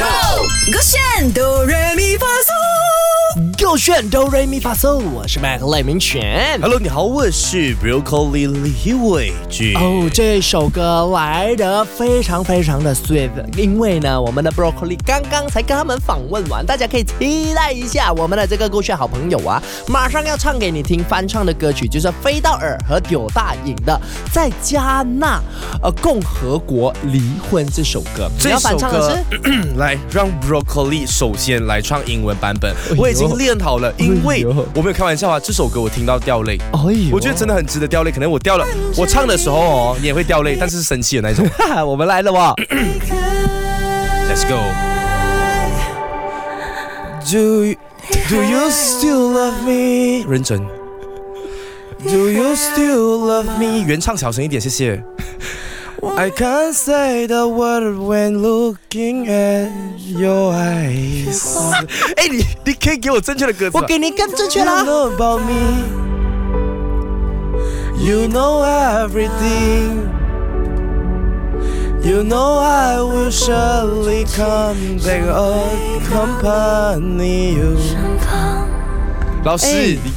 Go，勾选哆来咪发嗦，勾选哆瑞咪发嗦，我是麦克赖明全。Hello，你好，我是 Broccoli 李伟俊。哦，这首歌来的非常非常的 sweet，因为呢，我们的 Broccoli 刚刚才跟他们访问完，大家可以期待一下我们的这个勾选好朋友啊，马上要唱给你听翻唱的歌曲，就是飞到尔和柳大颖的《在加纳呃共和国离婚》这首歌。你这要翻首歌唱的是？来让 Broccoli 首先来唱英文版本，呦我已经练好了，因为我没有开玩笑啊，这首歌我听到掉泪。哎呦我觉得真的很值得掉泪，可能我掉了，我唱的时候哦，你也会掉泪，但是是生气的那种。我们来了哇！Let's go. Do do you still love me？认真。Do you still love me？原唱小声一点，谢谢。I can't say the word when looking at your eyes。哎，你你可以给我正确的歌词吗。我给你更正确 You 啦。 know about me. You know everything. You know I will surely come back accompany you. 老师，哎你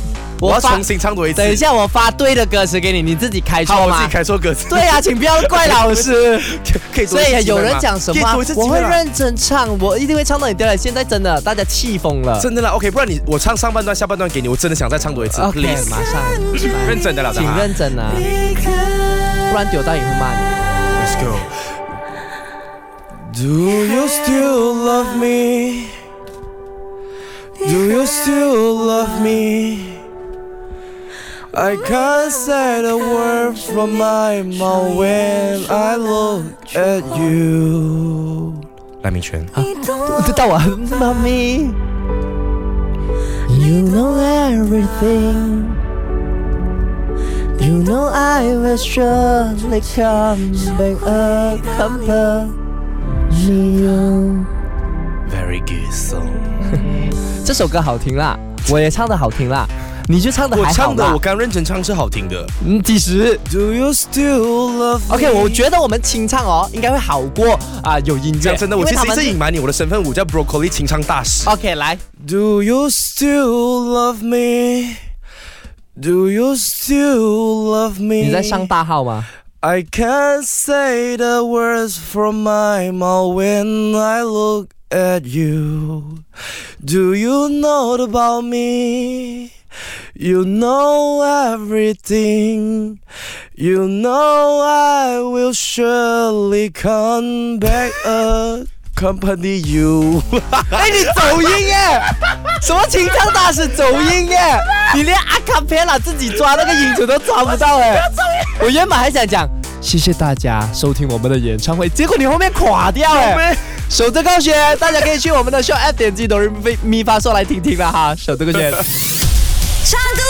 我要重新唱多一次。等一，下，我发对的歌词给你，你自己开好，错吗我自己？开错歌词。对啊、请不要怪老师。可以一次机会吗。以有人讲什么我会认真唱，我一定会唱到你掉泪。现在真的，大家气疯了。真的啦，OK，不然你我唱上半段，下半段给你，我真的想再唱多一次 OK，，please。马上认真的啦，请认真啊，不然丢到也会骂你。Let's go. Do you still love me? Do you still love me? I can't say the word from my mouth when I look at you. 赖明权，知道我妈咪。You know everything. You know I will surely come back accompany you. very good song。这首歌好听啦， 我也唱的好听啦，你就唱的我还好啦唱的我。刚认真唱是好听的。嗯，几时 Do you still love me?？OK，我觉得我们清唱哦，应该会好过啊、有音乐。讲真的，我其实一因为他们直隐瞒你，我的身份我叫 Broccoli 清唱大师。OK 来，Do you still love me? Do you still love me? 你在上大号吗？I can't say the words from my mouth when I look at you. Do you know about me? You know everything. You know I will surely come back accompany you. 哎，你走音耶！什么情唱大师走音耶？你连阿卡贝拉自己抓那个音准都抓不到哎！我原本还想讲谢谢大家收听我们的演唱会，结果你后面垮掉哎！守着高雪，大家可以去我们的 show app 点击哆来咪发嗦来听听了哈，守着高雪。唱 歌